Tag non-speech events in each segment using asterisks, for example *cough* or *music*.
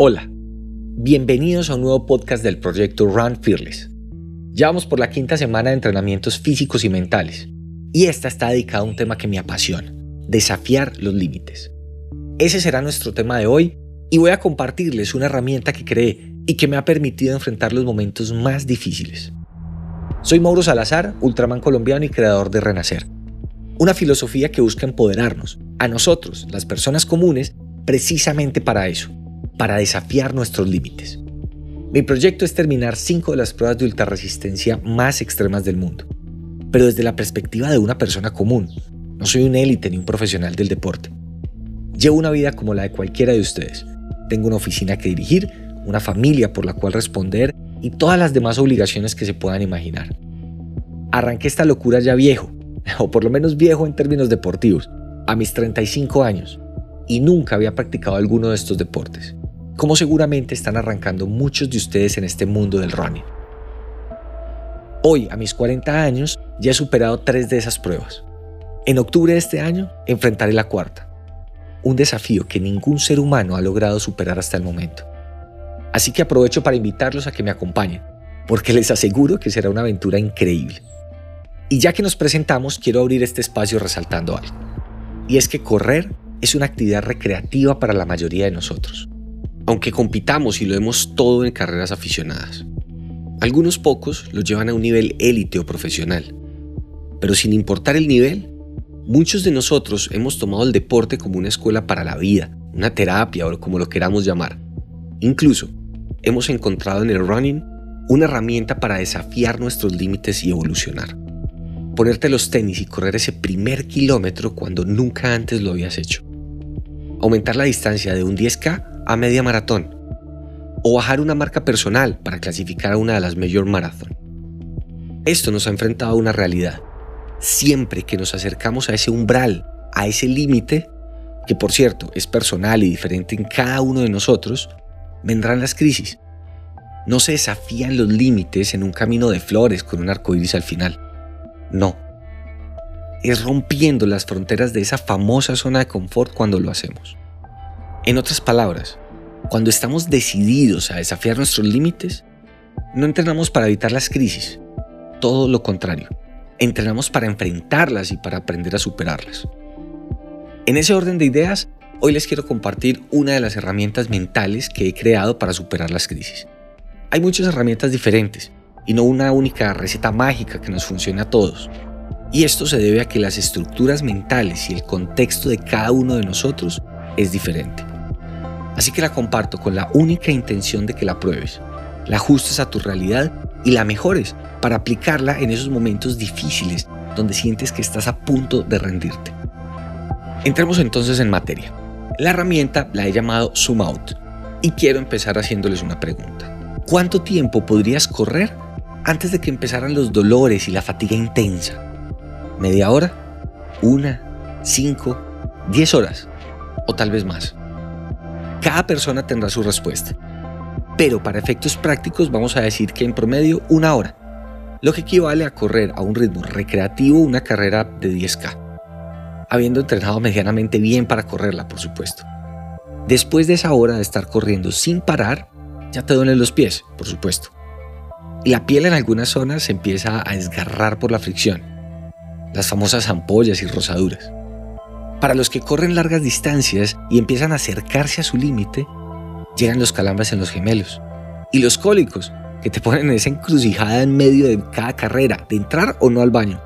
Hola, bienvenidos a un nuevo podcast del proyecto Run Fearless. Ya vamos por la quinta semana de entrenamientos físicos y mentales, y esta está dedicada a un tema que me apasiona, desafiar los límites. Ese será nuestro tema de hoy y voy a compartirles una herramienta que creé y que me ha permitido enfrentar los momentos más difíciles. Soy Mauro Salazar, ultraman colombiano y creador de Renacer, una filosofía que busca empoderarnos, a nosotros, las personas comunes, precisamente para eso, para desafiar nuestros límites. Mi proyecto es terminar cinco de las pruebas de ultrarresistencia más extremas del mundo, pero desde la perspectiva de una persona común. No soy un élite ni un profesional del deporte. Llevo una vida como la de cualquiera de ustedes. Tengo una oficina que dirigir, una familia por la cual responder y todas las demás obligaciones que se puedan imaginar. Arranqué esta locura ya viejo, *laughs* o por lo menos viejo en términos deportivos, a mis 35 años, y nunca había practicado alguno de estos deportes como seguramente están arrancando muchos de ustedes en este mundo del running. Hoy, a mis 40 años, ya he superado tres de esas pruebas. En octubre de este año, enfrentaré la cuarta, un desafío que ningún ser humano ha logrado superar hasta el momento. Así que aprovecho para invitarlos a que me acompañen, porque les aseguro que será una aventura increíble. Y ya que nos presentamos, quiero abrir este espacio resaltando algo. Y es que correr es una actividad recreativa para la mayoría de nosotros aunque compitamos y lo vemos todo en carreras aficionadas. Algunos pocos lo llevan a un nivel élite o profesional, pero sin importar el nivel, muchos de nosotros hemos tomado el deporte como una escuela para la vida, una terapia o como lo queramos llamar. Incluso, hemos encontrado en el running una herramienta para desafiar nuestros límites y evolucionar. Ponerte los tenis y correr ese primer kilómetro cuando nunca antes lo habías hecho. Aumentar la distancia de un 10K a media maratón o bajar una marca personal para clasificar a una de las mayor maratón. Esto nos ha enfrentado a una realidad. Siempre que nos acercamos a ese umbral, a ese límite, que por cierto es personal y diferente en cada uno de nosotros, vendrán las crisis. No se desafían los límites en un camino de flores con un arco iris al final. No. Es rompiendo las fronteras de esa famosa zona de confort cuando lo hacemos. En otras palabras, cuando estamos decididos a desafiar nuestros límites, no entrenamos para evitar las crisis, todo lo contrario, entrenamos para enfrentarlas y para aprender a superarlas. En ese orden de ideas, hoy les quiero compartir una de las herramientas mentales que he creado para superar las crisis. Hay muchas herramientas diferentes y no una única receta mágica que nos funcione a todos. Y esto se debe a que las estructuras mentales y el contexto de cada uno de nosotros es diferente. Así que la comparto con la única intención de que la pruebes, la ajustes a tu realidad y la mejores para aplicarla en esos momentos difíciles donde sientes que estás a punto de rendirte. Entremos entonces en materia. La herramienta la he llamado Zoom Out y quiero empezar haciéndoles una pregunta. ¿Cuánto tiempo podrías correr antes de que empezaran los dolores y la fatiga intensa? ¿Media hora? ¿Una? ¿Cinco? ¿Diez horas? ¿O tal vez más? Cada persona tendrá su respuesta. Pero para efectos prácticos vamos a decir que en promedio una hora, lo que equivale a correr a un ritmo recreativo una carrera de 10K, habiendo entrenado medianamente bien para correrla, por supuesto. Después de esa hora de estar corriendo sin parar, ya te duelen los pies, por supuesto. Y la piel en algunas zonas se empieza a desgarrar por la fricción, las famosas ampollas y rosaduras. Para los que corren largas distancias y empiezan a acercarse a su límite, llegan los calambres en los gemelos. Y los cólicos, que te ponen en esa encrucijada en medio de cada carrera, de entrar o no al baño,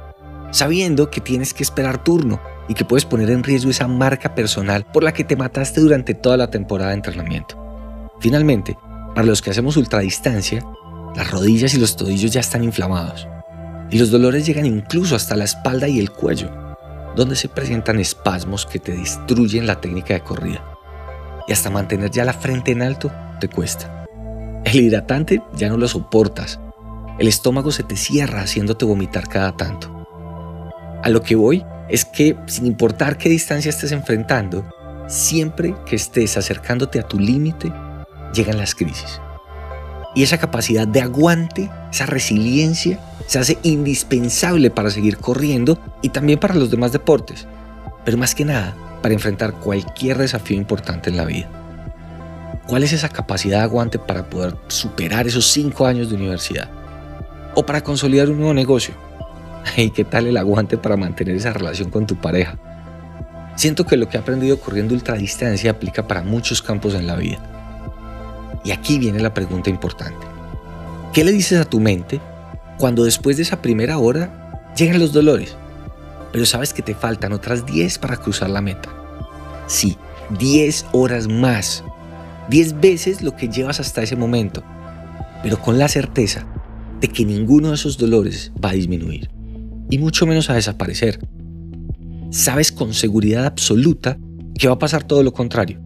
sabiendo que tienes que esperar turno y que puedes poner en riesgo esa marca personal por la que te mataste durante toda la temporada de entrenamiento. Finalmente, para los que hacemos ultradistancia, las rodillas y los tobillos ya están inflamados. Y los dolores llegan incluso hasta la espalda y el cuello donde se presentan espasmos que te destruyen la técnica de corrida. Y hasta mantener ya la frente en alto te cuesta. El hidratante ya no lo soportas. El estómago se te cierra haciéndote vomitar cada tanto. A lo que voy es que sin importar qué distancia estés enfrentando, siempre que estés acercándote a tu límite, llegan las crisis. Y esa capacidad de aguante, esa resiliencia, se hace indispensable para seguir corriendo y también para los demás deportes, pero más que nada para enfrentar cualquier desafío importante en la vida. ¿Cuál es esa capacidad de aguante para poder superar esos cinco años de universidad? O para consolidar un nuevo negocio. *laughs* ¿Y qué tal el aguante para mantener esa relación con tu pareja? Siento que lo que he aprendido corriendo ultradistancia aplica para muchos campos en la vida. Y aquí viene la pregunta importante. ¿Qué le dices a tu mente cuando después de esa primera hora llegan los dolores? Pero sabes que te faltan otras 10 para cruzar la meta. Sí, 10 horas más. 10 veces lo que llevas hasta ese momento. Pero con la certeza de que ninguno de esos dolores va a disminuir. Y mucho menos a desaparecer sabes con seguridad absoluta que va a pasar todo lo contrario.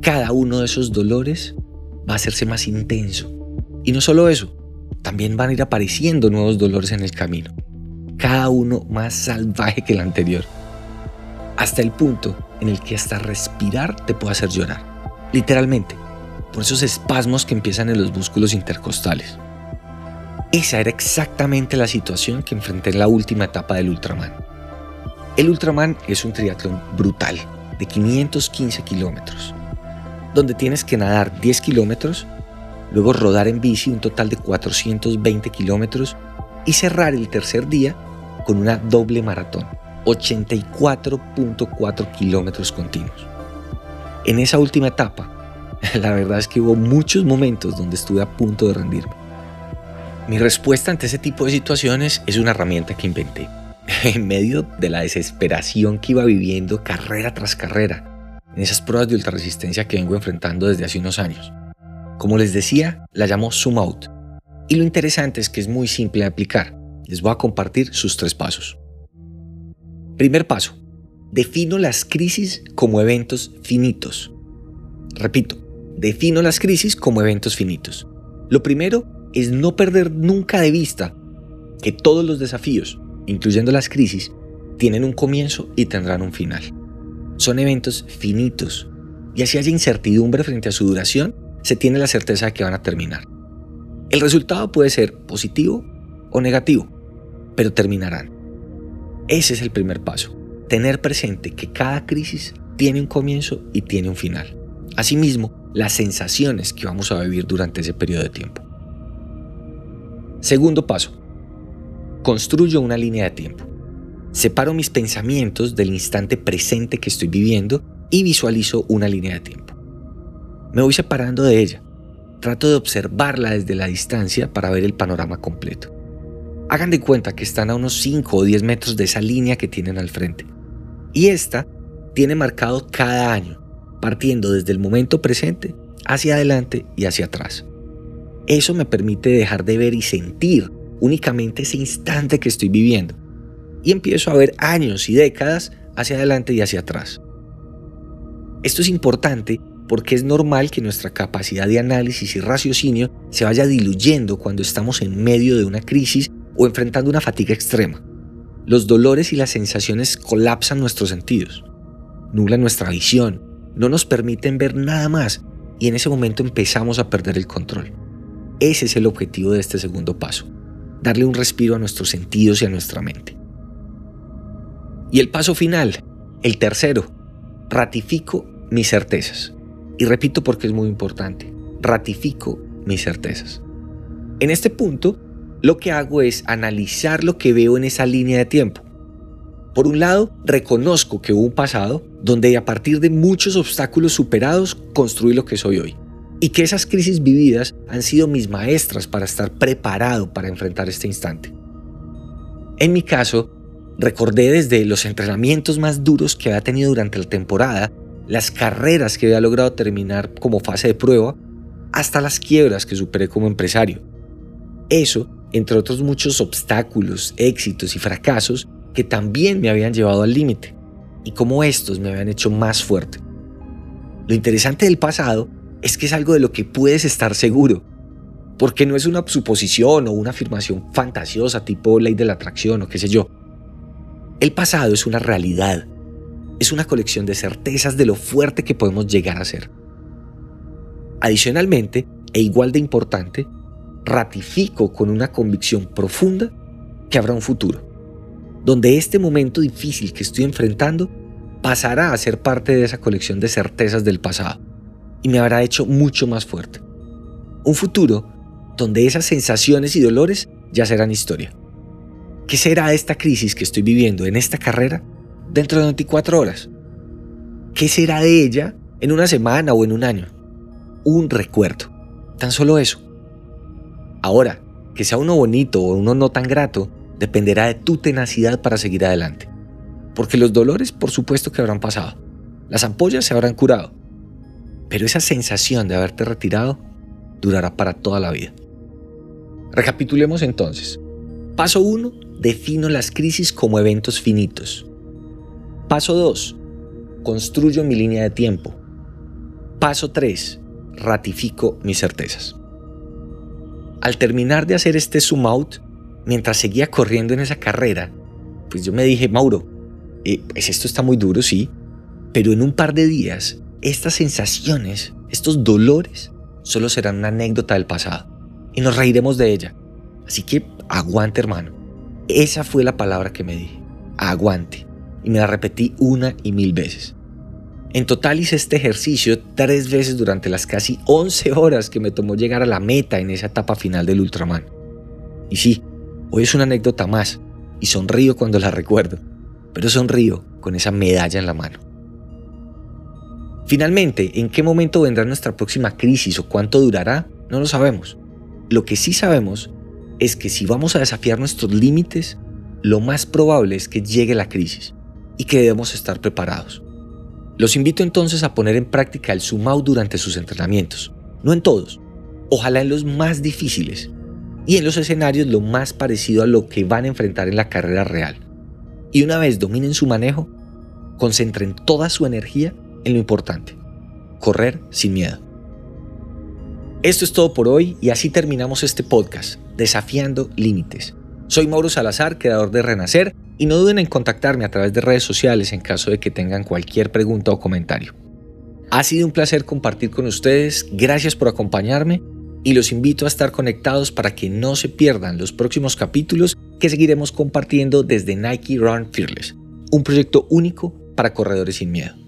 Cada uno de esos dolores va a hacerse más intenso. Y no solo eso, también van a ir apareciendo nuevos dolores en el camino. Cada uno más salvaje que el anterior. Hasta el punto en el que hasta respirar te puede hacer llorar. Literalmente, por esos espasmos que empiezan en los músculos intercostales. Esa era exactamente la situación que enfrenté en la última etapa del Ultraman. El Ultraman es un triatlón brutal de 515 kilómetros, donde tienes que nadar 10 kilómetros, luego rodar en bici un total de 420 kilómetros y cerrar el tercer día con una doble maratón, 84.4 kilómetros continuos. En esa última etapa, *laughs* la verdad es que hubo muchos momentos donde estuve a punto de rendirme. Mi respuesta ante ese tipo de situaciones es una herramienta que inventé *laughs* en medio de la desesperación que iba viviendo carrera tras carrera, en esas pruebas de ultrarresistencia que vengo enfrentando desde hace unos años. Como les decía, la llamo Zoom Out. Y lo interesante es que es muy simple de aplicar. Les voy a compartir sus tres pasos. Primer paso. Defino las crisis como eventos finitos. Repito, defino las crisis como eventos finitos. Lo primero es no perder nunca de vista que todos los desafíos, incluyendo las crisis, tienen un comienzo y tendrán un final. Son eventos finitos y así haya incertidumbre frente a su duración, se tiene la certeza de que van a terminar. El resultado puede ser positivo o negativo, pero terminarán. Ese es el primer paso, tener presente que cada crisis tiene un comienzo y tiene un final. Asimismo, las sensaciones que vamos a vivir durante ese periodo de tiempo. Segundo paso, construyo una línea de tiempo. Separo mis pensamientos del instante presente que estoy viviendo y visualizo una línea de tiempo. Me voy separando de ella. Trato de observarla desde la distancia para ver el panorama completo. Hagan de cuenta que están a unos 5 o 10 metros de esa línea que tienen al frente. Y esta tiene marcado cada año, partiendo desde el momento presente hacia adelante y hacia atrás. Eso me permite dejar de ver y sentir únicamente ese instante que estoy viviendo. Y empiezo a ver años y décadas hacia adelante y hacia atrás. Esto es importante porque es normal que nuestra capacidad de análisis y raciocinio se vaya diluyendo cuando estamos en medio de una crisis o enfrentando una fatiga extrema. Los dolores y las sensaciones colapsan nuestros sentidos, nublan nuestra visión, no nos permiten ver nada más y en ese momento empezamos a perder el control. Ese es el objetivo de este segundo paso darle un respiro a nuestros sentidos y a nuestra mente. Y el paso final, el tercero, ratifico mis certezas. Y repito porque es muy importante, ratifico mis certezas. En este punto, lo que hago es analizar lo que veo en esa línea de tiempo. Por un lado, reconozco que hubo un pasado donde a partir de muchos obstáculos superados construí lo que soy hoy y que esas crisis vividas han sido mis maestras para estar preparado para enfrentar este instante. En mi caso, recordé desde los entrenamientos más duros que había tenido durante la temporada, las carreras que había logrado terminar como fase de prueba, hasta las quiebras que superé como empresario. Eso, entre otros muchos obstáculos, éxitos y fracasos que también me habían llevado al límite, y como estos me habían hecho más fuerte. Lo interesante del pasado es que es algo de lo que puedes estar seguro, porque no es una suposición o una afirmación fantasiosa tipo ley de la atracción o qué sé yo. El pasado es una realidad, es una colección de certezas de lo fuerte que podemos llegar a ser. Adicionalmente, e igual de importante, ratifico con una convicción profunda que habrá un futuro, donde este momento difícil que estoy enfrentando pasará a ser parte de esa colección de certezas del pasado y me habrá hecho mucho más fuerte. Un futuro donde esas sensaciones y dolores ya serán historia. ¿Qué será esta crisis que estoy viviendo en esta carrera dentro de 24 horas? ¿Qué será de ella en una semana o en un año? Un recuerdo. Tan solo eso. Ahora, que sea uno bonito o uno no tan grato, dependerá de tu tenacidad para seguir adelante. Porque los dolores, por supuesto que habrán pasado. Las ampollas se habrán curado. Pero esa sensación de haberte retirado durará para toda la vida. Recapitulemos entonces. Paso 1. Defino las crisis como eventos finitos. Paso 2. Construyo mi línea de tiempo. Paso 3. Ratifico mis certezas. Al terminar de hacer este zoom out, mientras seguía corriendo en esa carrera, pues yo me dije, Mauro, eh, pues esto está muy duro, sí, pero en un par de días, estas sensaciones, estos dolores, solo serán una anécdota del pasado y nos reiremos de ella. Así que aguante hermano. Esa fue la palabra que me dije. Aguante. Y me la repetí una y mil veces. En total hice este ejercicio tres veces durante las casi 11 horas que me tomó llegar a la meta en esa etapa final del Ultraman. Y sí, hoy es una anécdota más y sonrío cuando la recuerdo, pero sonrío con esa medalla en la mano. Finalmente, ¿en qué momento vendrá nuestra próxima crisis o cuánto durará? No lo sabemos. Lo que sí sabemos es que si vamos a desafiar nuestros límites, lo más probable es que llegue la crisis y que debemos estar preparados. Los invito entonces a poner en práctica el zoom out durante sus entrenamientos, no en todos, ojalá en los más difíciles y en los escenarios lo más parecido a lo que van a enfrentar en la carrera real. Y una vez dominen su manejo, concentren toda su energía en lo importante, correr sin miedo. Esto es todo por hoy y así terminamos este podcast, Desafiando Límites. Soy Mauro Salazar, creador de Renacer, y no duden en contactarme a través de redes sociales en caso de que tengan cualquier pregunta o comentario. Ha sido un placer compartir con ustedes, gracias por acompañarme y los invito a estar conectados para que no se pierdan los próximos capítulos que seguiremos compartiendo desde Nike Run Fearless, un proyecto único para corredores sin miedo.